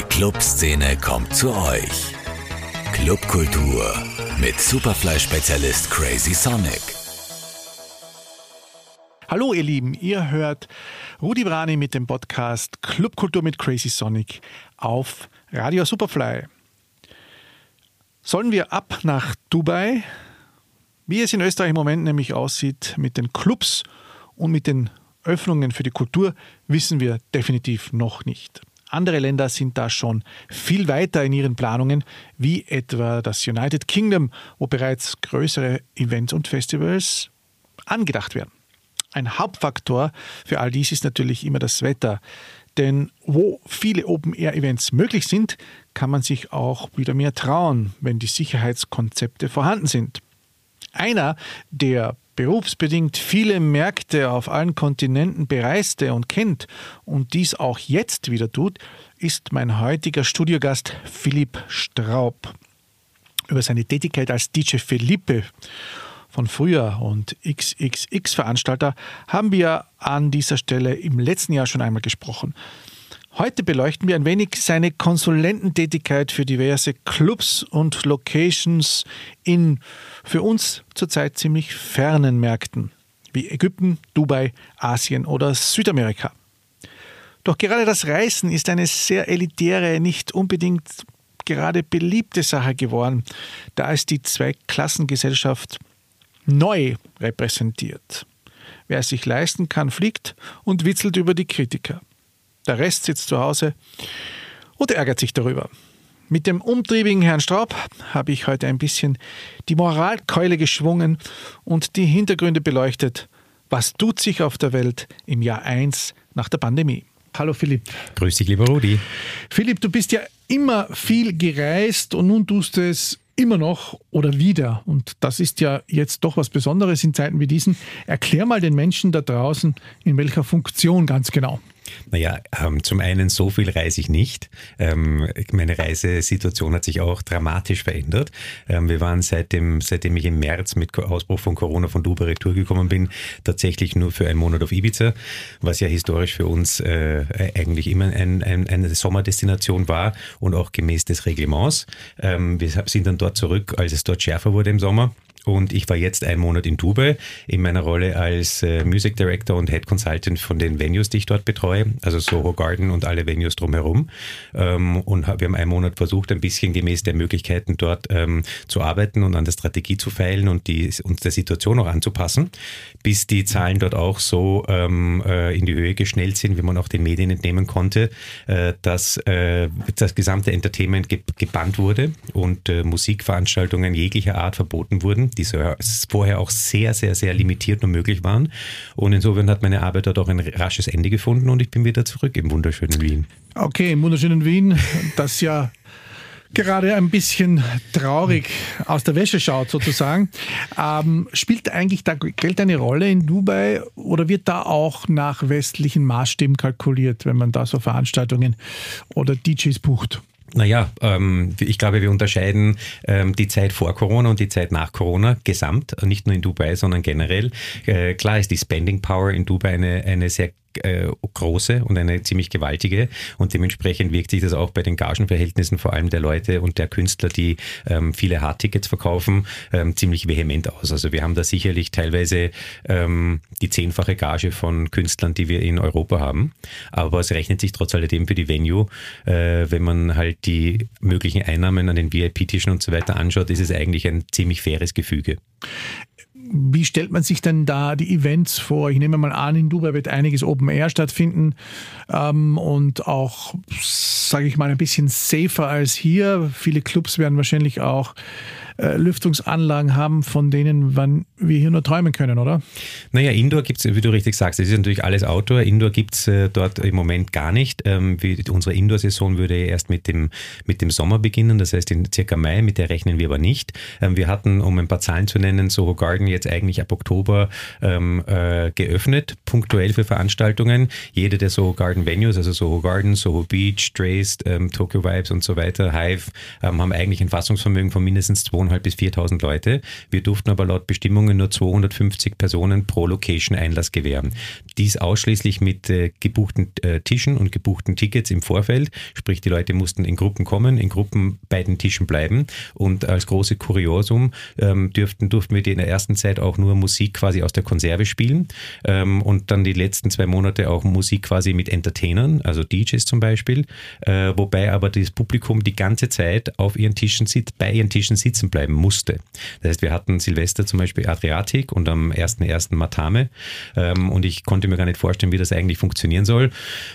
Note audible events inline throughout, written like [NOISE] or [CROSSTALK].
Die Clubszene kommt zu euch. Clubkultur mit Superfly-Spezialist Crazy Sonic. Hallo ihr Lieben, ihr hört Rudi Brani mit dem Podcast Clubkultur mit Crazy Sonic auf Radio Superfly. Sollen wir ab nach Dubai? Wie es in Österreich im Moment nämlich aussieht mit den Clubs und mit den Öffnungen für die Kultur, wissen wir definitiv noch nicht. Andere Länder sind da schon viel weiter in ihren Planungen, wie etwa das United Kingdom, wo bereits größere Events und Festivals angedacht werden. Ein Hauptfaktor für all dies ist natürlich immer das Wetter. Denn wo viele Open-Air-Events möglich sind, kann man sich auch wieder mehr trauen, wenn die Sicherheitskonzepte vorhanden sind. Einer, der berufsbedingt viele Märkte auf allen Kontinenten bereiste und kennt und dies auch jetzt wieder tut, ist mein heutiger Studiogast Philipp Straub. Über seine Tätigkeit als DJ Felipe von früher und XXX-Veranstalter haben wir an dieser Stelle im letzten Jahr schon einmal gesprochen. Heute beleuchten wir ein wenig seine Konsulententätigkeit für diverse Clubs und Locations in für uns zurzeit ziemlich fernen Märkten wie Ägypten, Dubai, Asien oder Südamerika. Doch gerade das Reisen ist eine sehr elitäre, nicht unbedingt gerade beliebte Sache geworden, da es die Zweiklassengesellschaft neu repräsentiert. Wer es sich leisten kann, fliegt und witzelt über die Kritiker. Der Rest sitzt zu Hause und ärgert sich darüber. Mit dem umtriebigen Herrn Straub habe ich heute ein bisschen die Moralkeule geschwungen und die Hintergründe beleuchtet. Was tut sich auf der Welt im Jahr 1 nach der Pandemie? Hallo Philipp. Grüß dich, lieber Rudi. Philipp, du bist ja immer viel gereist und nun tust du es immer noch oder wieder. Und das ist ja jetzt doch was Besonderes in Zeiten wie diesen. Erklär mal den Menschen da draußen, in welcher Funktion ganz genau. Naja, ähm, zum einen so viel reise ich nicht. Ähm, meine Reisesituation hat sich auch dramatisch verändert. Ähm, wir waren seitdem, seitdem ich im März mit Ausbruch von Corona von Dubai Retour gekommen bin, tatsächlich nur für einen Monat auf Ibiza, was ja historisch für uns äh, eigentlich immer ein, ein, eine Sommerdestination war und auch gemäß des Reglements. Ähm, wir sind dann dort zurück, als es dort schärfer wurde im Sommer. Und ich war jetzt einen Monat in Dubai in meiner Rolle als äh, Music Director und Head Consultant von den Venues, die ich dort betreue, also Soho Garden und alle Venues drumherum. Ähm, und wir haben einen Monat versucht, ein bisschen gemäß der Möglichkeiten dort ähm, zu arbeiten und an der Strategie zu feilen und die, uns der Situation auch anzupassen, bis die Zahlen dort auch so ähm, äh, in die Höhe geschnellt sind, wie man auch den Medien entnehmen konnte, äh, dass äh, das gesamte Entertainment ge gebannt wurde und äh, Musikveranstaltungen jeglicher Art verboten wurden die vorher auch sehr, sehr, sehr limitiert nur möglich waren. Und insofern hat meine Arbeit dort auch ein rasches Ende gefunden und ich bin wieder zurück im wunderschönen Wien. Okay, im wunderschönen Wien, das ja gerade ein bisschen traurig aus der Wäsche schaut sozusagen. Ähm, spielt eigentlich da Geld eine Rolle in Dubai oder wird da auch nach westlichen Maßstäben kalkuliert, wenn man da so Veranstaltungen oder DJs bucht? Naja, ähm, ich glaube, wir unterscheiden ähm, die Zeit vor Corona und die Zeit nach Corona gesamt, nicht nur in Dubai, sondern generell. Äh, klar ist die Spending Power in Dubai eine, eine sehr äh, große und eine ziemlich gewaltige und dementsprechend wirkt sich das auch bei den Gagenverhältnissen vor allem der Leute und der Künstler, die ähm, viele Hardtickets verkaufen, ähm, ziemlich vehement aus. Also wir haben da sicherlich teilweise ähm, die zehnfache Gage von Künstlern, die wir in Europa haben, aber es rechnet sich trotz alledem für die Venue, äh, wenn man halt die möglichen Einnahmen an den VIP-Tischen und so weiter anschaut, ist es eigentlich ein ziemlich faires Gefüge. Wie stellt man sich denn da die Events vor? Ich nehme mal an, in Dubai wird einiges Open Air stattfinden ähm, und auch, sage ich mal, ein bisschen safer als hier. Viele Clubs werden wahrscheinlich auch äh, Lüftungsanlagen haben, von denen wann wir hier nur träumen können, oder? Naja, Indoor gibt es, wie du richtig sagst, es ist natürlich alles Outdoor. Indoor gibt es äh, dort im Moment gar nicht. Ähm, wie, unsere Indoor-Saison würde erst mit dem, mit dem Sommer beginnen, das heißt in circa Mai, mit der rechnen wir aber nicht. Ähm, wir hatten, um ein paar Zahlen zu nennen, Soho Garden jetzt eigentlich ab Oktober ähm, äh, geöffnet, punktuell für Veranstaltungen. Jede der Soho Garden Venues, also Soho Garden, Soho Beach, Traced, ähm, Tokyo Vibes und so weiter, Hive, ähm, haben eigentlich ein Fassungsvermögen von mindestens 200 3.500 bis 4.000 Leute. Wir durften aber laut Bestimmungen nur 250 Personen pro Location Einlass gewähren. Dies ausschließlich mit äh, gebuchten äh, Tischen und gebuchten Tickets im Vorfeld. Sprich, die Leute mussten in Gruppen kommen, in Gruppen bei den Tischen bleiben. Und als große Kuriosum ähm, dürften, durften wir in der ersten Zeit auch nur Musik quasi aus der Konserve spielen. Ähm, und dann die letzten zwei Monate auch Musik quasi mit Entertainern, also DJs zum Beispiel. Äh, wobei aber das Publikum die ganze Zeit auf ihren Tischen sitzt, bei ihren Tischen sitzen bleibt bleiben musste. Das heißt, wir hatten Silvester zum Beispiel Adriatik und am 1.1. Matame. Ähm, und ich konnte mir gar nicht vorstellen, wie das eigentlich funktionieren soll.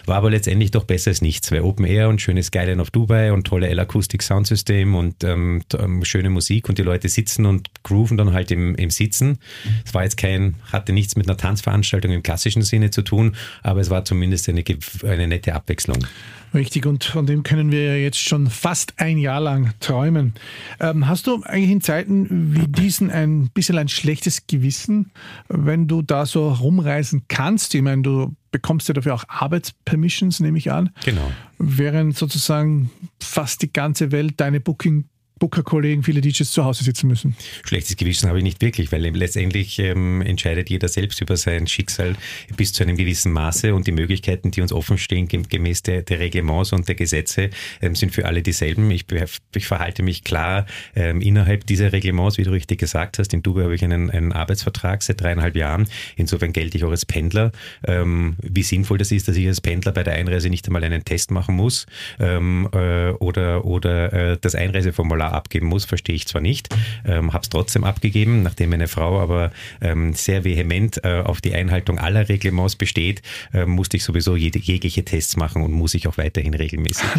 War aber letztendlich doch besser als nichts, weil Open Air und schönes Skyline of Dubai und tolle L-Akustik-Soundsystem und ähm, ähm, schöne Musik und die Leute sitzen und grooven dann halt im, im Sitzen. Es war jetzt kein, hatte nichts mit einer Tanzveranstaltung im klassischen Sinne zu tun, aber es war zumindest eine, eine nette Abwechslung. Richtig, und von dem können wir ja jetzt schon fast ein Jahr lang träumen. Ähm, hast du eigentlich in Zeiten wie diesen ein bisschen ein schlechtes Gewissen, wenn du da so rumreisen kannst? Ich meine, du bekommst ja dafür auch Arbeitspermissions, nehme ich an. Genau. Während sozusagen fast die ganze Welt deine Booking Booker-Kollegen, viele DJs zu Hause sitzen müssen. Schlechtes Gewissen habe ich nicht wirklich, weil letztendlich ähm, entscheidet jeder selbst über sein Schicksal bis zu einem gewissen Maße und die Möglichkeiten, die uns offen stehen, gemäß der, der Reglements und der Gesetze, ähm, sind für alle dieselben. Ich, ich verhalte mich klar ähm, innerhalb dieser Reglements, wie du richtig gesagt hast. In Dubai habe ich einen, einen Arbeitsvertrag seit dreieinhalb Jahren. Insofern gelte ich auch als Pendler. Ähm, wie sinnvoll das ist, dass ich als Pendler bei der Einreise nicht einmal einen Test machen muss ähm, äh, oder, oder äh, das Einreiseformular Formular abgeben muss, verstehe ich zwar nicht, ähm, habe es trotzdem abgegeben, nachdem meine Frau aber ähm, sehr vehement äh, auf die Einhaltung aller Reglements besteht, äh, musste ich sowieso jede, jegliche Tests machen und muss ich auch weiterhin regelmäßig. [LAUGHS]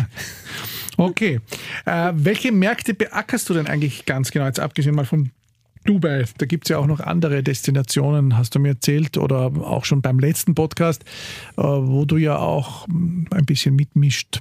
Okay. Äh, welche Märkte beackerst du denn eigentlich ganz genau, jetzt abgesehen mal von Dubai. Da gibt es ja auch noch andere Destinationen, hast du mir erzählt, oder auch schon beim letzten Podcast, äh, wo du ja auch hm, ein bisschen mitmischt.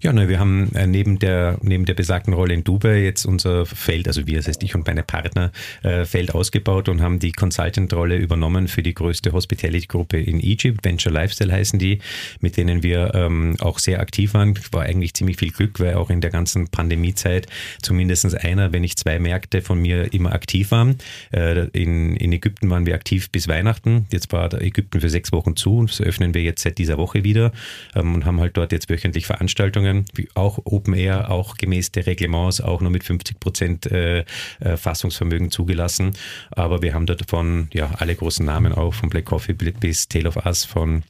Ja, ne, wir haben äh, neben der, neben der besagten Rolle in Dubai jetzt unser Feld, also wir, das heißt ich und meine Partner, äh, Feld ausgebaut und haben die Consultant-Rolle übernommen für die größte Hospitality-Gruppe in Egypt. Venture Lifestyle heißen die, mit denen wir ähm, auch sehr aktiv waren. War eigentlich ziemlich viel Glück, weil auch in der ganzen Pandemiezeit zumindest einer, wenn nicht zwei Märkte von mir immer aktiv waren. Äh, in, in Ägypten waren wir aktiv bis Weihnachten. Jetzt war Ägypten für sechs Wochen zu und das öffnen wir jetzt seit dieser Woche wieder ähm, und haben halt dort jetzt wöchentlich Veranstaltungen Veranstaltungen, auch Open Air, auch gemäß der Reglements, auch nur mit 50 Prozent äh, äh, Fassungsvermögen zugelassen. Aber wir haben dort von ja, alle großen Namen auch, von Black Coffee bis Tale of Us, von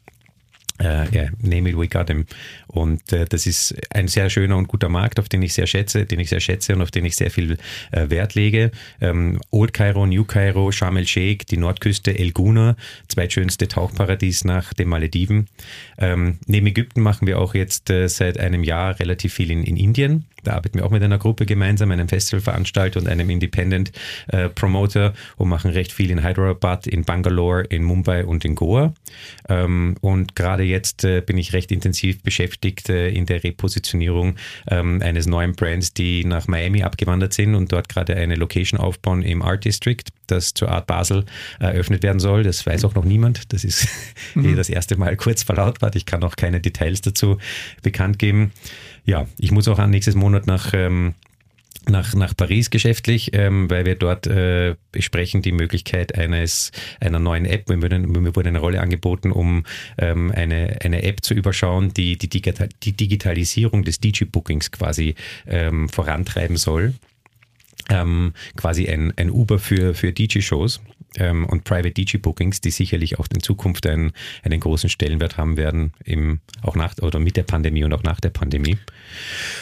äh, ja, name it, we got him. Und äh, das ist ein sehr schöner und guter Markt, auf den ich sehr schätze, den ich sehr schätze und auf den ich sehr viel äh, Wert lege. Ähm, Old Cairo, New Cairo, Sharm el Sheikh, die Nordküste, El Guna, zweitschönste Tauchparadies nach den Malediven. Ähm, neben Ägypten machen wir auch jetzt äh, seit einem Jahr relativ viel in, in Indien. Da arbeiten wir auch mit einer Gruppe gemeinsam, einem Festivalveranstalter und einem Independent äh, Promoter und machen recht viel in Hyderabad, in Bangalore, in Mumbai und in Goa. Ähm, und gerade jetzt äh, bin ich recht intensiv beschäftigt äh, in der Repositionierung ähm, eines neuen Brands, die nach Miami abgewandert sind und dort gerade eine Location aufbauen im Art District, das zur Art Basel eröffnet werden soll. Das weiß auch noch niemand. Das ist [LAUGHS] mhm. das erste Mal kurz verlautbart. Ich kann auch keine Details dazu bekannt geben. Ja, ich muss auch nächstes Monat nach ähm, nach, nach Paris geschäftlich, ähm, weil wir dort äh, besprechen die Möglichkeit eines einer neuen App. Mir wurde, mir wurde eine Rolle angeboten, um ähm, eine, eine App zu überschauen, die die, Digital, die Digitalisierung des DJ-Bookings quasi ähm, vorantreiben soll. Ähm, quasi ein, ein Uber für, für DJ-Shows ähm, und Private DJ Bookings, die sicherlich auch in Zukunft einen, einen großen Stellenwert haben werden, im, auch nach oder mit der Pandemie und auch nach der Pandemie.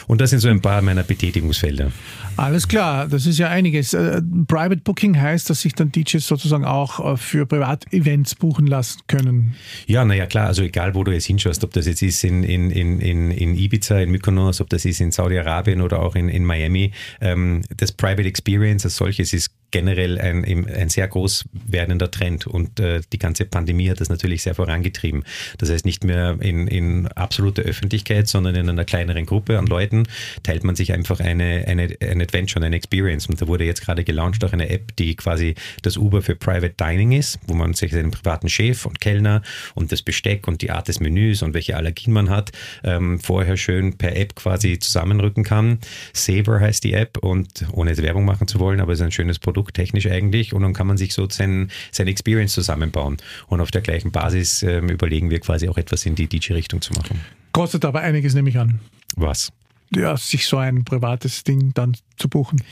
Und das sind so ein paar meiner Betätigungsfelder. Alles klar, das ist ja einiges. Äh, Private Booking heißt, dass sich dann DJs sozusagen auch äh, für Privatevents buchen lassen können. Ja, naja, klar, also egal wo du jetzt hinschaust, ob das jetzt ist in, in, in, in Ibiza, in Mykonos, ob das ist in Saudi-Arabien oder auch in, in Miami, ähm, das Private Experience als solches ist generell ein, ein sehr groß werdender Trend und äh, die ganze Pandemie hat das natürlich sehr vorangetrieben. Das heißt, nicht mehr in, in absoluter Öffentlichkeit, sondern in einer kleineren Gruppe an Leuten teilt man sich einfach eine, eine, ein Adventure, eine Experience. Und da wurde jetzt gerade gelauncht auch eine App, die quasi das Uber für Private Dining ist, wo man sich seinen privaten Chef und Kellner und das Besteck und die Art des Menüs und welche Allergien man hat, ähm, vorher schön per App quasi zusammenrücken kann. Saver heißt die App und ohne jetzt Werbung machen zu wollen, aber es ist ein schönes Produkt, technisch eigentlich. Und dann kann man sich so sein, seine Experience zusammenbauen. Und auf der gleichen Basis ähm, überlegen wir quasi auch etwas in die DJ-Richtung zu machen. Kostet aber einiges, nehme ich an. Was? Ja, sich so ein privates Ding dann zu buchen.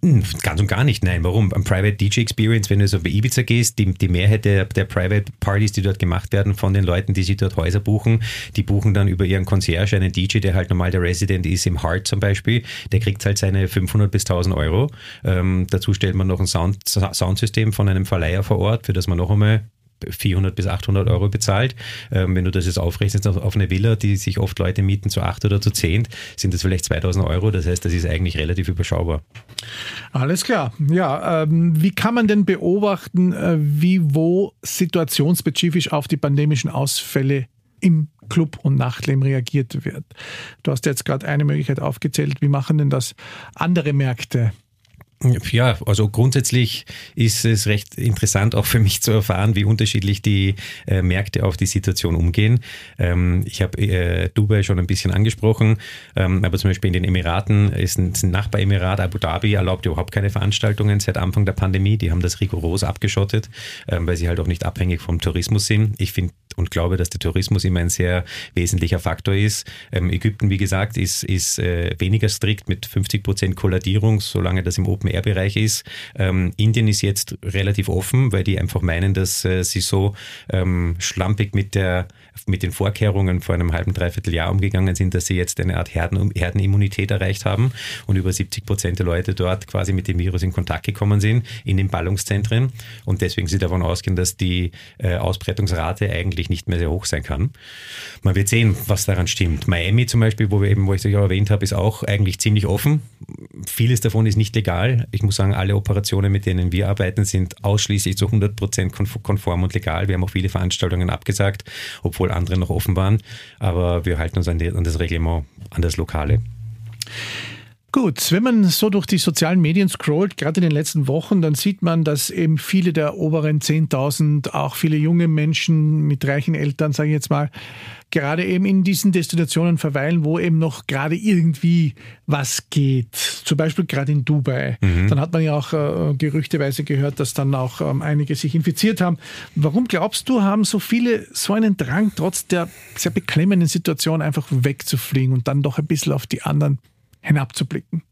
Hm, ganz und gar nicht, nein. Warum? Am Private DJ Experience, wenn du so bei Ibiza gehst, die, die Mehrheit der, der Private Partys, die dort gemacht werden von den Leuten, die sich dort Häuser buchen, die buchen dann über ihren Concierge einen DJ, der halt normal der Resident ist, im Heart zum Beispiel, der kriegt halt seine 500 bis 1000 Euro. Ähm, dazu stellt man noch ein Sound, Soundsystem von einem Verleiher vor Ort, für das man noch einmal 400 bis 800 Euro bezahlt. Ähm, wenn du das jetzt aufrechnest auf, auf, eine Villa, die sich oft Leute mieten zu acht oder zu zehn, sind das vielleicht 2000 Euro. Das heißt, das ist eigentlich relativ überschaubar. Alles klar. Ja, ähm, wie kann man denn beobachten, äh, wie wo situationsspezifisch auf die pandemischen Ausfälle im Club- und Nachtleben reagiert wird? Du hast jetzt gerade eine Möglichkeit aufgezählt. Wie machen denn das andere Märkte? Ja, also grundsätzlich ist es recht interessant auch für mich zu erfahren, wie unterschiedlich die äh, Märkte auf die Situation umgehen. Ähm, ich habe äh, Dubai schon ein bisschen angesprochen, ähm, aber zum Beispiel in den Emiraten ist ein, ein Nachbaremirat, Abu Dhabi, erlaubt überhaupt keine Veranstaltungen seit Anfang der Pandemie. Die haben das rigoros abgeschottet, ähm, weil sie halt auch nicht abhängig vom Tourismus sind. Ich finde und glaube, dass der Tourismus immer ein sehr wesentlicher Faktor ist. Ähm, Ägypten, wie gesagt, ist, ist äh, weniger strikt mit 50 Prozent Kolladierung, solange das im Open-Air-Bereich ist. Ähm, Indien ist jetzt relativ offen, weil die einfach meinen, dass äh, sie so ähm, schlampig mit, der, mit den Vorkehrungen vor einem halben, dreiviertel Jahr umgegangen sind, dass sie jetzt eine Art Herden, Herdenimmunität erreicht haben und über 70 Prozent der Leute dort quasi mit dem Virus in Kontakt gekommen sind in den Ballungszentren und deswegen sie davon ausgehen, dass die äh, Ausbreitungsrate eigentlich nicht mehr sehr hoch sein kann. Man wird sehen, was daran stimmt. Miami zum Beispiel, wo wir eben, wo ich es ja erwähnt habe, ist auch eigentlich ziemlich offen. Vieles davon ist nicht legal. Ich muss sagen, alle Operationen, mit denen wir arbeiten, sind ausschließlich zu 100 Prozent konform und legal. Wir haben auch viele Veranstaltungen abgesagt, obwohl andere noch offen waren. Aber wir halten uns an, die, an das Reglement, an das Lokale. Gut, wenn man so durch die sozialen Medien scrollt, gerade in den letzten Wochen, dann sieht man, dass eben viele der oberen 10.000, auch viele junge Menschen mit reichen Eltern, sage ich jetzt mal, gerade eben in diesen Destinationen verweilen, wo eben noch gerade irgendwie was geht. Zum Beispiel gerade in Dubai. Mhm. Dann hat man ja auch äh, gerüchteweise gehört, dass dann auch ähm, einige sich infiziert haben. Warum glaubst du, haben so viele so einen Drang, trotz der sehr beklemmenden Situation einfach wegzufliegen und dann doch ein bisschen auf die anderen hinabzublicken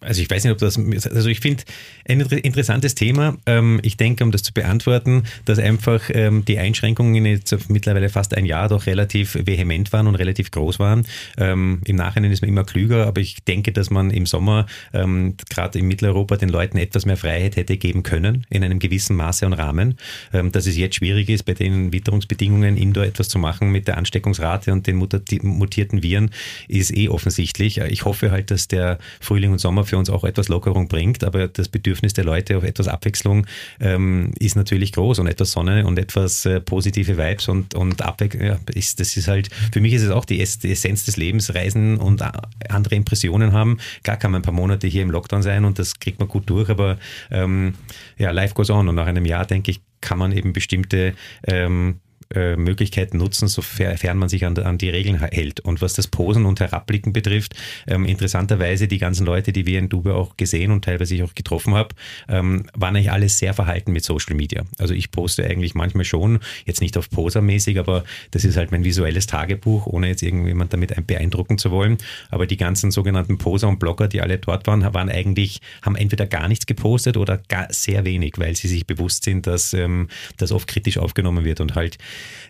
also ich weiß nicht, ob das, also ich finde ein interessantes Thema. Ähm, ich denke, um das zu beantworten, dass einfach ähm, die Einschränkungen jetzt mittlerweile fast ein Jahr doch relativ vehement waren und relativ groß waren. Ähm, Im Nachhinein ist man immer klüger, aber ich denke, dass man im Sommer gerade in Mitteleuropa den Leuten etwas mehr Freiheit hätte geben können, in einem gewissen Maße und Rahmen. Dass es jetzt schwierig ist, bei den Witterungsbedingungen indoor etwas zu machen mit der Ansteckungsrate und den mutierten Viren, ist eh offensichtlich. Ich hoffe halt, dass der Frühling und Sommer für uns auch etwas Lockerung bringt, aber das Bedürfnis der Leute auf etwas Abwechslung ähm, ist natürlich groß und etwas Sonne und etwas äh, positive Vibes und, und Abwechslung, ja, ist, das ist halt, für mich ist es auch die, die Essenz des Lebens, Reisen und andere Impressionen haben. Klar kann man ein paar Monate hier im Lockdown sein und das kriegt man gut durch, aber ähm, ja, life goes on und nach einem Jahr, denke ich, kann man eben bestimmte ähm, äh, Möglichkeiten nutzen, sofern man sich an, an, die Regeln hält. Und was das Posen und Herabblicken betrifft, ähm, interessanterweise die ganzen Leute, die wir in Dubai auch gesehen und teilweise auch getroffen haben, ähm, waren eigentlich alles sehr verhalten mit Social Media. Also ich poste eigentlich manchmal schon, jetzt nicht auf Posermäßig, aber das ist halt mein visuelles Tagebuch, ohne jetzt irgendjemand damit beeindrucken zu wollen. Aber die ganzen sogenannten Poser und Blogger, die alle dort waren, waren eigentlich, haben entweder gar nichts gepostet oder gar sehr wenig, weil sie sich bewusst sind, dass ähm, das oft kritisch aufgenommen wird und halt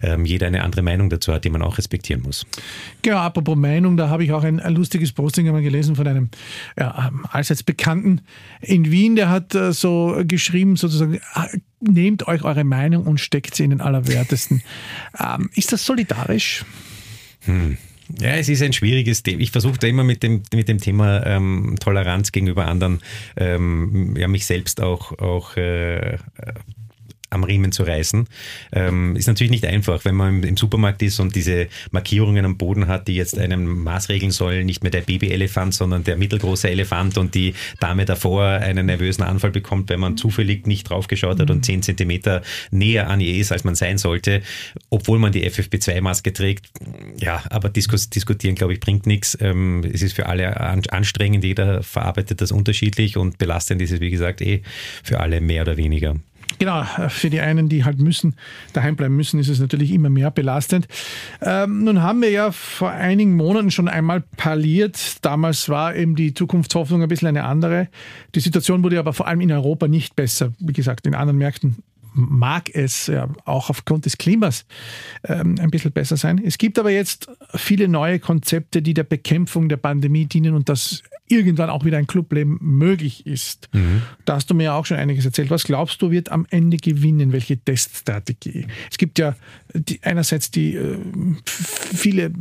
ähm, jeder eine andere Meinung dazu hat, die man auch respektieren muss. Genau, apropos Meinung, da habe ich auch ein, ein lustiges Posting einmal gelesen von einem ja, allseits Bekannten in Wien, der hat äh, so geschrieben, sozusagen, ah, nehmt euch eure Meinung und steckt sie in den Allerwertesten. [LAUGHS] Ähm, ist das solidarisch? Hm. Ja, es ist ein schwieriges Thema. Ich versuche da immer mit dem, mit dem Thema ähm, Toleranz gegenüber anderen, ähm, ja, mich selbst auch, auch äh, am Riemen zu reißen. Ähm, ist natürlich nicht einfach, wenn man im, Supermarkt ist und diese Markierungen am Boden hat, die jetzt einem maßregeln sollen, nicht mehr der Babyelefant, sondern der mittelgroße Elefant und die Dame davor einen nervösen Anfall bekommt, wenn man zufällig nicht draufgeschaut hat und 10 Zentimeter näher an ihr ist, als man sein sollte, obwohl man die FFP2-Maske trägt. Ja, aber diskus diskutieren, glaube ich, bringt nichts. Ähm, es ist für alle anstrengend, jeder verarbeitet das unterschiedlich und belastend ist es, wie gesagt, eh für alle mehr oder weniger. Genau, für die einen, die halt müssen, daheim bleiben müssen, ist es natürlich immer mehr belastend. Ähm, nun haben wir ja vor einigen Monaten schon einmal parliert. Damals war eben die Zukunftshoffnung ein bisschen eine andere. Die Situation wurde aber vor allem in Europa nicht besser. Wie gesagt, in anderen Märkten mag es ja auch aufgrund des Klimas ähm, ein bisschen besser sein. Es gibt aber jetzt viele neue Konzepte, die der Bekämpfung der Pandemie dienen und das irgendwann auch wieder ein Clubleben möglich ist. Mhm. Da hast du mir ja auch schon einiges erzählt. Was glaubst du, wird am Ende gewinnen? Welche Teststrategie? Es gibt ja die, einerseits die äh, viele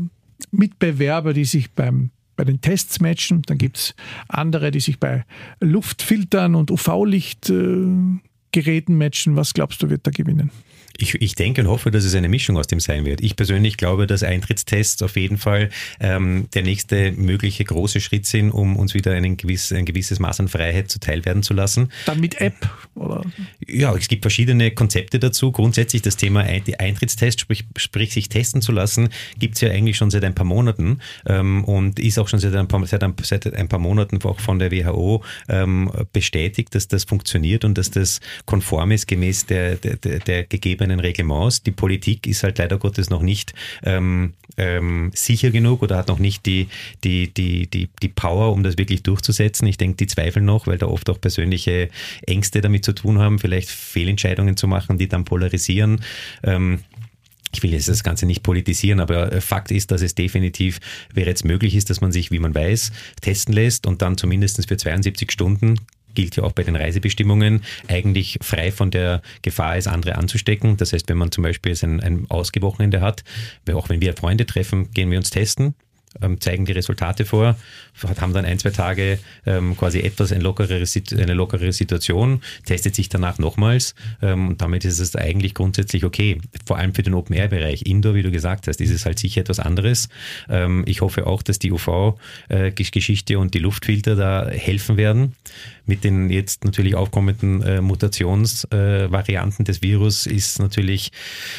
Mitbewerber, die sich beim bei den Tests matchen. Dann gibt es andere, die sich bei Luftfiltern und UV-Lichtgeräten äh, matchen. Was glaubst du, wird da gewinnen? Ich, ich denke und hoffe, dass es eine Mischung aus dem sein wird. Ich persönlich glaube, dass Eintrittstests auf jeden Fall ähm, der nächste mögliche große Schritt sind, um uns wieder einen gewiss, ein gewisses Maß an Freiheit zuteil werden zu lassen. Dann mit App? Oder? Ja, es gibt verschiedene Konzepte dazu. Grundsätzlich das Thema Eintrittstest, sprich, sprich sich testen zu lassen, gibt es ja eigentlich schon seit ein paar Monaten ähm, und ist auch schon seit ein paar, seit ein, seit ein paar Monaten auch von der WHO ähm, bestätigt, dass das funktioniert und dass das konform ist gemäß der, der, der gegebenen eigenen Reglements. Die Politik ist halt leider Gottes noch nicht ähm, ähm, sicher genug oder hat noch nicht die, die, die, die, die Power, um das wirklich durchzusetzen. Ich denke, die zweifeln noch, weil da oft auch persönliche Ängste damit zu tun haben, vielleicht Fehlentscheidungen zu machen, die dann polarisieren. Ähm, ich will jetzt das Ganze nicht politisieren, aber äh, Fakt ist, dass es definitiv, wer jetzt möglich ist, dass man sich, wie man weiß, testen lässt und dann zumindest für 72 Stunden gilt ja auch bei den Reisebestimmungen, eigentlich frei von der Gefahr ist, andere anzustecken. Das heißt, wenn man zum Beispiel ein, ein Ausgewochenende hat, auch wenn wir Freunde treffen, gehen wir uns testen, zeigen die Resultate vor, haben dann ein, zwei Tage ähm, quasi etwas eine lockere, eine lockere Situation, testet sich danach nochmals ähm, und damit ist es eigentlich grundsätzlich okay. Vor allem für den Open-Air-Bereich. Indoor, wie du gesagt hast, ist es halt sicher etwas anderes. Ähm, ich hoffe auch, dass die UV-Geschichte äh, und die Luftfilter da helfen werden. Mit den jetzt natürlich aufkommenden äh, Mutationsvarianten äh, des Virus ist natürlich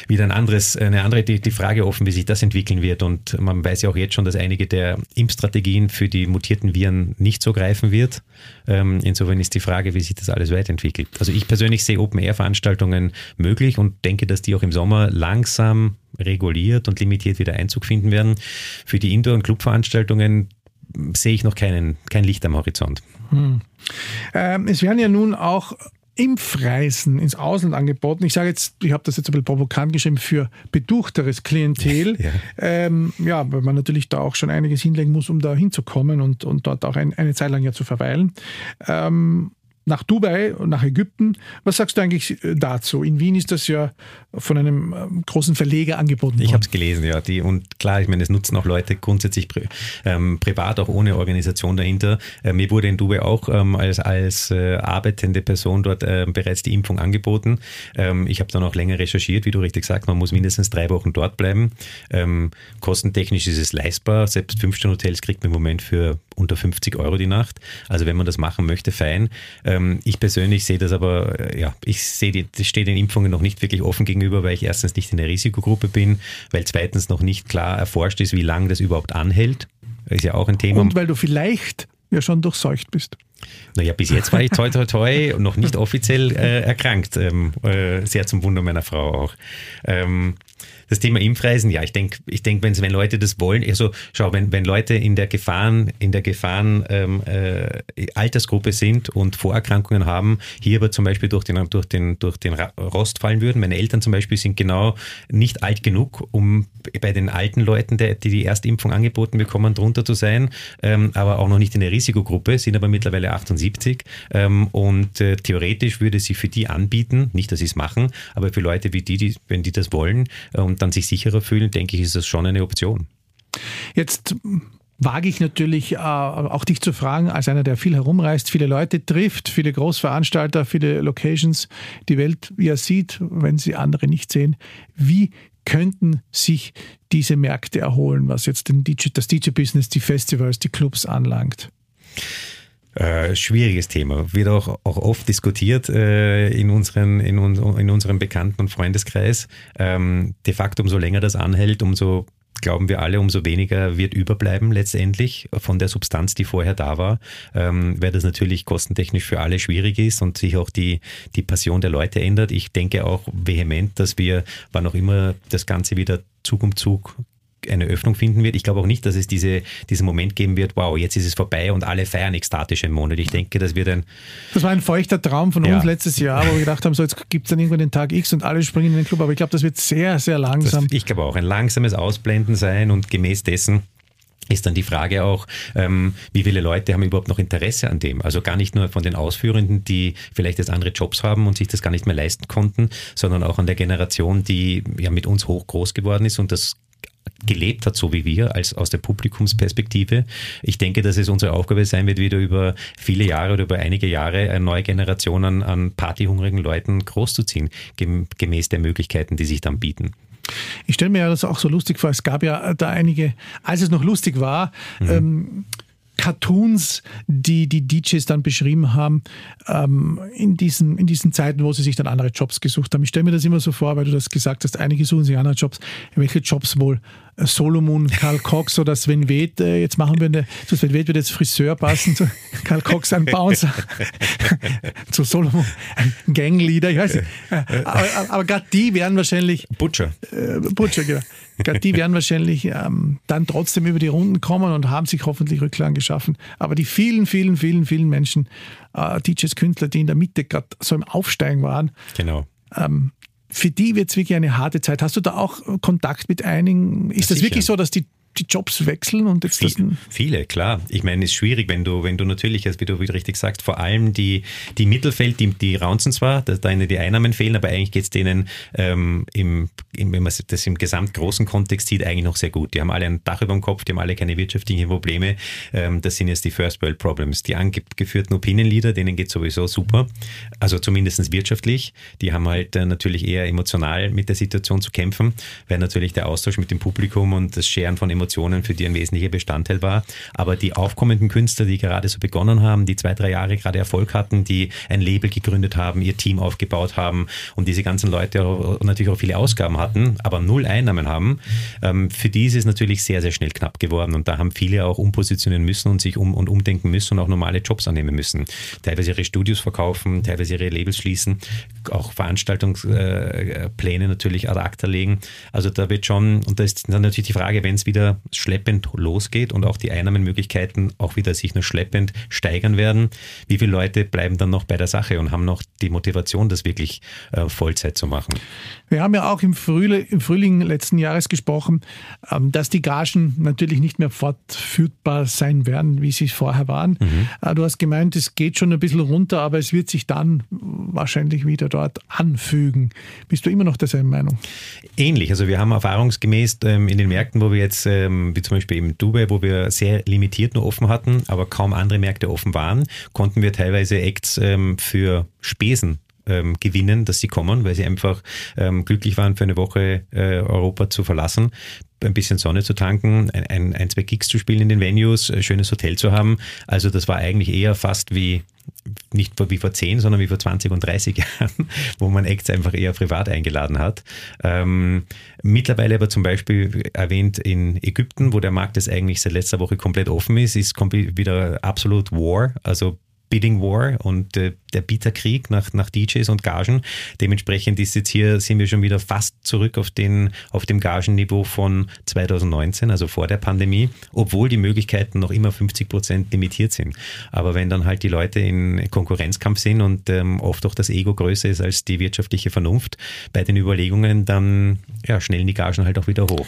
wieder ein anderes, eine andere die, die Frage offen, wie sich das entwickeln wird. Und man weiß ja auch jetzt schon, dass einige der Impfstrategien für die mutierten Viren nicht so greifen wird. Ähm, insofern ist die Frage, wie sich das alles weiterentwickelt. Also ich persönlich sehe Open-Air-Veranstaltungen möglich und denke, dass die auch im Sommer langsam reguliert und limitiert wieder Einzug finden werden. Für die Indoor- und Clubveranstaltungen sehe ich noch keinen, kein Licht am Horizont. Hm. Ähm, es werden ja nun auch Impfreisen ins Ausland angeboten. Ich sage jetzt, ich habe das jetzt ein bisschen provokant geschrieben, für beduchteres Klientel. [LAUGHS] ja. Ähm, ja, weil man natürlich da auch schon einiges hinlegen muss, um da hinzukommen und, und dort auch ein, eine Zeit lang ja zu verweilen. Ähm, nach Dubai und nach Ägypten. Was sagst du eigentlich äh, dazu? In Wien ist das ja von einem ähm, großen Verleger angeboten worden. Ich habe es gelesen, ja. Die, und klar, ich meine, es nutzen auch Leute grundsätzlich pri ähm, privat, auch ohne Organisation dahinter. Äh, mir wurde in Dubai auch ähm, als, als äh, arbeitende Person dort äh, bereits die Impfung angeboten. Ähm, ich habe dann auch länger recherchiert, wie du richtig sagst, man muss mindestens drei Wochen dort bleiben. Ähm, kostentechnisch ist es leistbar. Selbst Fünf-Sterne-Hotels kriegt man im Moment für unter 50 Euro die Nacht. Also wenn man das machen möchte, fein. Ähm, ich persönlich sehe das aber, äh, ja, ich sehe, die, das steht den Impfungen noch nicht wirklich offen gegenüber, weil ich erstens nicht in der Risikogruppe bin, weil zweitens noch nicht klar erforscht ist, wie lange das überhaupt anhält. Ist ja auch ein Thema. Und weil du vielleicht ja schon durchseucht bist. Naja, bis jetzt war ich toi toi toi noch nicht offiziell äh, erkrankt. Ähm, äh, sehr zum Wunder meiner Frau auch. Ähm, das Thema Impfreisen, ja, ich denke, ich denk, wenn, wenn Leute das wollen, also schau, wenn, wenn Leute in der Gefahren, in der Gefahren ähm, äh, Altersgruppe sind und Vorerkrankungen haben, hier aber zum Beispiel durch den, durch den, durch den Rost fallen würden. Meine Eltern zum Beispiel sind genau nicht alt genug, um bei den alten Leuten, die die Erstimpfung angeboten bekommen, drunter zu sein, ähm, aber auch noch nicht in der Risikogruppe, sind aber mittlerweile 78 ähm, und äh, theoretisch würde sie für die anbieten, nicht, dass sie es machen, aber für Leute wie die, die wenn die das wollen und dann sich sicherer fühlen, denke ich, ist das schon eine Option. Jetzt wage ich natürlich äh, auch dich zu fragen, als einer, der viel herumreist, viele Leute trifft, viele Großveranstalter, viele Locations, die Welt ja sieht, wenn sie andere nicht sehen. Wie könnten sich diese Märkte erholen, was jetzt den DJ, das DJ-Business, die Festivals, die Clubs anlangt? Äh, schwieriges Thema. Wird auch, auch oft diskutiert äh, in, unseren, in, un, in unserem Bekannten- und Freundeskreis. Ähm, de facto, umso länger das anhält, umso glauben wir alle, umso weniger wird überbleiben letztendlich von der Substanz, die vorher da war, ähm, weil das natürlich kostentechnisch für alle schwierig ist und sich auch die, die Passion der Leute ändert. Ich denke auch vehement, dass wir, wann auch immer das Ganze wieder Zug um Zug eine Öffnung finden wird. Ich glaube auch nicht, dass es diese, diesen Moment geben wird, wow, jetzt ist es vorbei und alle feiern ekstatisch im Monat. Ich denke, das wird ein... Das war ein feuchter Traum von ja. uns letztes Jahr, wo wir gedacht haben, so jetzt gibt es dann irgendwann den Tag X und alle springen in den Club. Aber ich glaube, das wird sehr, sehr langsam. Das, ich glaube auch, ein langsames Ausblenden sein und gemäß dessen ist dann die Frage auch, ähm, wie viele Leute haben überhaupt noch Interesse an dem? Also gar nicht nur von den Ausführenden, die vielleicht jetzt andere Jobs haben und sich das gar nicht mehr leisten konnten, sondern auch an der Generation, die ja mit uns hoch groß geworden ist und das gelebt hat, so wie wir, als aus der Publikumsperspektive. Ich denke, dass es unsere Aufgabe sein wird, wieder über viele Jahre oder über einige Jahre eine neue Generation an, an partyhungrigen Leuten großzuziehen, gemäß der Möglichkeiten, die sich dann bieten. Ich stelle mir ja das auch so lustig vor. Es gab ja da einige, als es noch lustig war, mhm. ähm, Cartoons, die die DJs dann beschrieben haben, ähm, in, diesen, in diesen Zeiten, wo sie sich dann andere Jobs gesucht haben. Ich stelle mir das immer so vor, weil du das gesagt hast, einige suchen sich andere Jobs. Welche Jobs wohl äh, Solomon, Karl [LAUGHS] Cox oder Sven Weth, äh, jetzt machen wir eine, zu Sven Weth wird jetzt Friseur passen, zu Karl Cox ein Bouncer, [LAUGHS] zu Solomon ein Gangleader, ich weiß nicht. Aber, aber, aber gerade die werden wahrscheinlich... Butcher. Äh, Butcher, genau. Die werden wahrscheinlich ähm, dann trotzdem über die Runden kommen und haben sich hoffentlich Rücklagen geschaffen. Aber die vielen, vielen, vielen, vielen Menschen, äh, DJs, Künstler, die in der Mitte gerade so im Aufsteigen waren, genau. Ähm, für die wird es wirklich eine harte Zeit. Hast du da auch Kontakt mit einigen? Ist ja, das wirklich so, dass die die Jobs wechseln und jetzt Viel, das viele, klar. Ich meine, es ist schwierig, wenn du, wenn du natürlich, wie du wieder richtig sagst, vor allem die, die Mittelfeld, die, die raunzen zwar, dass da die Einnahmen fehlen, aber eigentlich geht es denen ähm, im, im, wenn man das im gesamtgroßen Kontext sieht, eigentlich noch sehr gut. Die haben alle ein Dach über dem Kopf, die haben alle keine wirtschaftlichen Probleme. Ähm, das sind jetzt die First World Problems. Die angeführten Opinion-Leader, denen geht sowieso super. Also zumindest wirtschaftlich. Die haben halt äh, natürlich eher emotional mit der Situation zu kämpfen, weil natürlich der Austausch mit dem Publikum und das Scheren von Emotionen Emotionen, für die ein wesentlicher Bestandteil war. Aber die aufkommenden Künstler, die gerade so begonnen haben, die zwei, drei Jahre gerade Erfolg hatten, die ein Label gegründet haben, ihr Team aufgebaut haben und diese ganzen Leute natürlich auch viele Ausgaben hatten, aber null Einnahmen haben, ähm, für die ist es natürlich sehr, sehr schnell knapp geworden. Und da haben viele auch umpositionieren müssen und sich um und umdenken müssen und auch normale Jobs annehmen müssen. Teilweise ihre Studios verkaufen, teilweise ihre Labels schließen, auch Veranstaltungspläne äh, natürlich ad acta legen. Also da wird schon, und da ist dann natürlich die Frage, wenn es wieder schleppend losgeht und auch die Einnahmenmöglichkeiten auch wieder sich nur schleppend steigern werden, wie viele Leute bleiben dann noch bei der Sache und haben noch die Motivation, das wirklich äh, Vollzeit zu machen? Wir haben ja auch im Frühling, im Frühling letzten Jahres gesprochen, ähm, dass die Gagen natürlich nicht mehr fortführbar sein werden, wie sie vorher waren. Mhm. Äh, du hast gemeint, es geht schon ein bisschen runter, aber es wird sich dann wahrscheinlich wieder dort anfügen. Bist du immer noch derselben Meinung? Ähnlich. Also wir haben erfahrungsgemäß ähm, in den Märkten, wo wir jetzt äh, ähm, wie zum Beispiel in Dubai, wo wir sehr limitiert nur offen hatten, aber kaum andere Märkte offen waren, konnten wir teilweise Acts ähm, für Spesen ähm, gewinnen, dass sie kommen, weil sie einfach ähm, glücklich waren, für eine Woche äh, Europa zu verlassen, ein bisschen Sonne zu tanken, ein, ein, ein, zwei Gigs zu spielen in den Venues, ein schönes Hotel zu haben. Also das war eigentlich eher fast wie nicht wie vor 10, sondern wie vor 20 und 30 Jahren, wo man Acts einfach eher privat eingeladen hat. Ähm, mittlerweile aber zum Beispiel erwähnt in Ägypten, wo der Markt jetzt eigentlich seit letzter Woche komplett offen ist, ist wieder absolut War. Also Bidding War und äh, der Bieterkrieg nach, nach DJs und Gagen. Dementsprechend ist jetzt hier, sind wir schon wieder fast zurück auf, den, auf dem Gagenniveau von 2019, also vor der Pandemie, obwohl die Möglichkeiten noch immer 50 Prozent limitiert sind. Aber wenn dann halt die Leute in Konkurrenzkampf sind und ähm, oft auch das Ego größer ist als die wirtschaftliche Vernunft bei den Überlegungen, dann ja, schnellen die Gagen halt auch wieder hoch.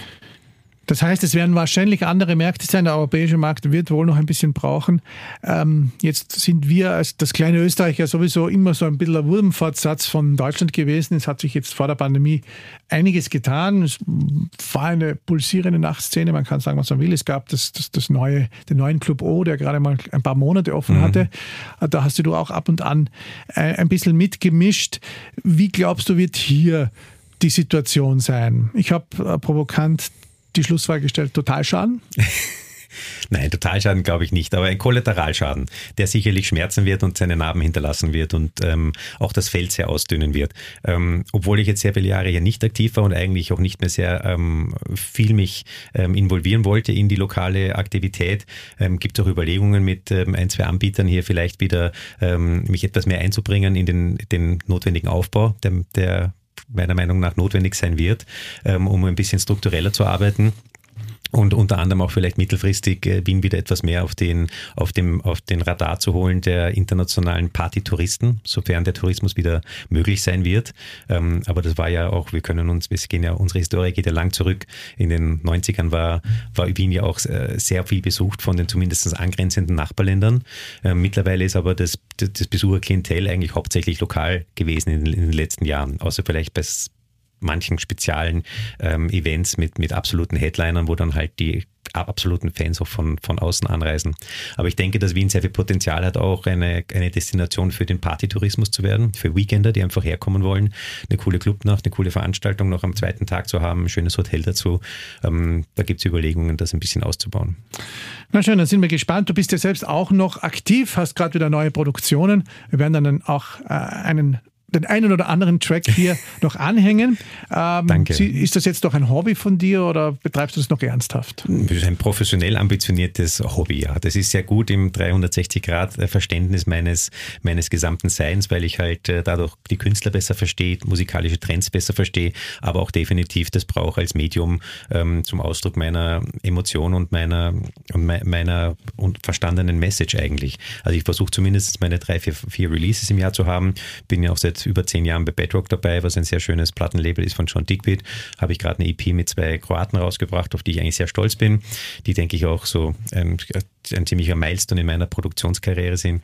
Das heißt, es werden wahrscheinlich andere Märkte sein. Der europäische Markt wird wohl noch ein bisschen brauchen. Ähm, jetzt sind wir als das kleine Österreich ja sowieso immer so ein bisschen ein Wurmfortsatz von Deutschland gewesen. Es hat sich jetzt vor der Pandemie einiges getan. Es war eine pulsierende Nachtszene. Man kann sagen, was man will. Es gab das, das, das neue, den neuen Club O, der gerade mal ein paar Monate offen mhm. hatte. Da hast du auch ab und an äh, ein bisschen mitgemischt. Wie glaubst du, wird hier die Situation sein? Ich habe äh, provokant die Schlussfrage gestellt, Totalschaden? [LAUGHS] Nein, Totalschaden glaube ich nicht, aber ein Kollateralschaden, der sicherlich schmerzen wird und seine Narben hinterlassen wird und ähm, auch das Feld sehr ausdünnen wird. Ähm, obwohl ich jetzt sehr viele Jahre hier nicht aktiv war und eigentlich auch nicht mehr sehr ähm, viel mich ähm, involvieren wollte in die lokale Aktivität, ähm, gibt es auch Überlegungen mit ähm, ein, zwei Anbietern hier vielleicht wieder mich etwas mehr einzubringen in den, den notwendigen Aufbau, der, der meiner Meinung nach notwendig sein wird, um ein bisschen struktureller zu arbeiten und unter anderem auch vielleicht mittelfristig äh, Wien wieder etwas mehr auf den, auf dem, auf den Radar zu holen der internationalen Partytouristen, sofern der Tourismus wieder möglich sein wird. Ähm, aber das war ja auch, wir können uns, wir gehen ja, unsere Historie geht ja lang zurück. In den 90ern war, war Wien ja auch äh, sehr viel besucht von den zumindest angrenzenden Nachbarländern. Ähm, mittlerweile ist aber das, das Besucherklientel eigentlich hauptsächlich lokal gewesen in, in den letzten Jahren, außer vielleicht bei manchen speziellen ähm, Events mit, mit absoluten Headlinern, wo dann halt die absoluten Fans auch von, von außen anreisen. Aber ich denke, dass Wien sehr viel Potenzial hat, auch eine, eine Destination für den Partytourismus zu werden, für Weekender, die einfach herkommen wollen, eine coole Clubnacht, eine coole Veranstaltung noch am zweiten Tag zu haben, ein schönes Hotel dazu. Ähm, da gibt es Überlegungen, das ein bisschen auszubauen. Na schön, dann sind wir gespannt. Du bist ja selbst auch noch aktiv, hast gerade wieder neue Produktionen. Wir werden dann auch äh, einen den einen oder anderen Track hier [LAUGHS] noch anhängen. Ähm, Danke. Ist das jetzt doch ein Hobby von dir oder betreibst du das noch ernsthaft? Das ist ein professionell ambitioniertes Hobby, ja. Das ist sehr gut im 360-Grad-Verständnis meines, meines gesamten Seins, weil ich halt äh, dadurch die Künstler besser verstehe, musikalische Trends besser verstehe, aber auch definitiv das brauche als Medium ähm, zum Ausdruck meiner Emotion und meiner, und meiner und verstandenen Message eigentlich. Also ich versuche zumindest meine drei, vier, vier Releases im Jahr zu haben. Bin ja auch seit über zehn Jahren bei Bedrock dabei, was ein sehr schönes Plattenlabel ist von John Digbeat. Habe ich gerade eine EP mit zwei Kroaten rausgebracht, auf die ich eigentlich sehr stolz bin. Die, denke ich, auch so ein, ein ziemlicher Milestone in meiner Produktionskarriere sind.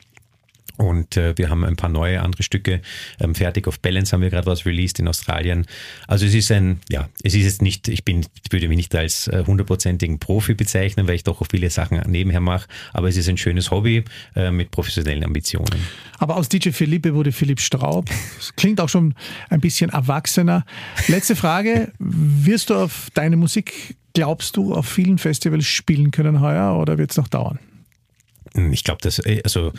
Und äh, wir haben ein paar neue andere Stücke ähm, fertig. Auf Balance haben wir gerade was released in Australien. Also es ist ein, ja, es ist jetzt nicht, ich bin, ich würde mich nicht als äh, hundertprozentigen Profi bezeichnen, weil ich doch auch viele Sachen nebenher mache. Aber es ist ein schönes Hobby äh, mit professionellen Ambitionen. Aber aus DJ Philippe wurde Philipp Straub. Das klingt auch schon ein bisschen erwachsener. Letzte Frage. Wirst du auf deine Musik, glaubst du, auf vielen Festivals spielen können heuer oder wird es noch dauern? Ich glaube, dass, äh, also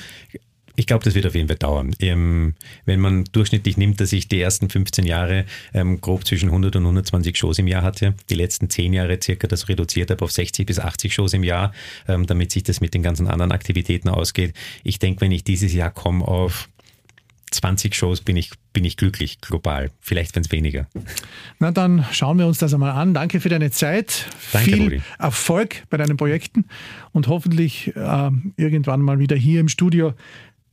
ich glaube, das wird auf jeden Fall dauern. Ähm, wenn man durchschnittlich nimmt, dass ich die ersten 15 Jahre ähm, grob zwischen 100 und 120 Shows im Jahr hatte, die letzten 10 Jahre circa das reduziert habe auf 60 bis 80 Shows im Jahr, ähm, damit sich das mit den ganzen anderen Aktivitäten ausgeht. Ich denke, wenn ich dieses Jahr komme auf 20 Shows bin ich, bin ich glücklich, global. Vielleicht wenn es weniger. Na, dann schauen wir uns das einmal an. Danke für deine Zeit. Danke, Viel Rudi. Erfolg bei deinen Projekten und hoffentlich äh, irgendwann mal wieder hier im Studio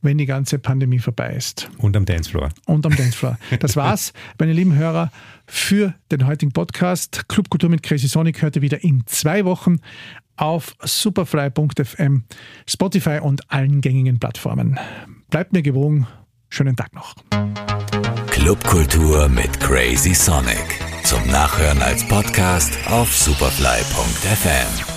wenn die ganze Pandemie vorbei ist. Und am Dancefloor. Und am Dancefloor. Das [LAUGHS] war's, meine lieben Hörer, für den heutigen Podcast. Clubkultur mit Crazy Sonic hörte wieder in zwei Wochen auf superfly.fm, Spotify und allen gängigen Plattformen. Bleibt mir gewogen. Schönen Tag noch. Clubkultur mit Crazy Sonic. Zum Nachhören als Podcast auf superfly.fm.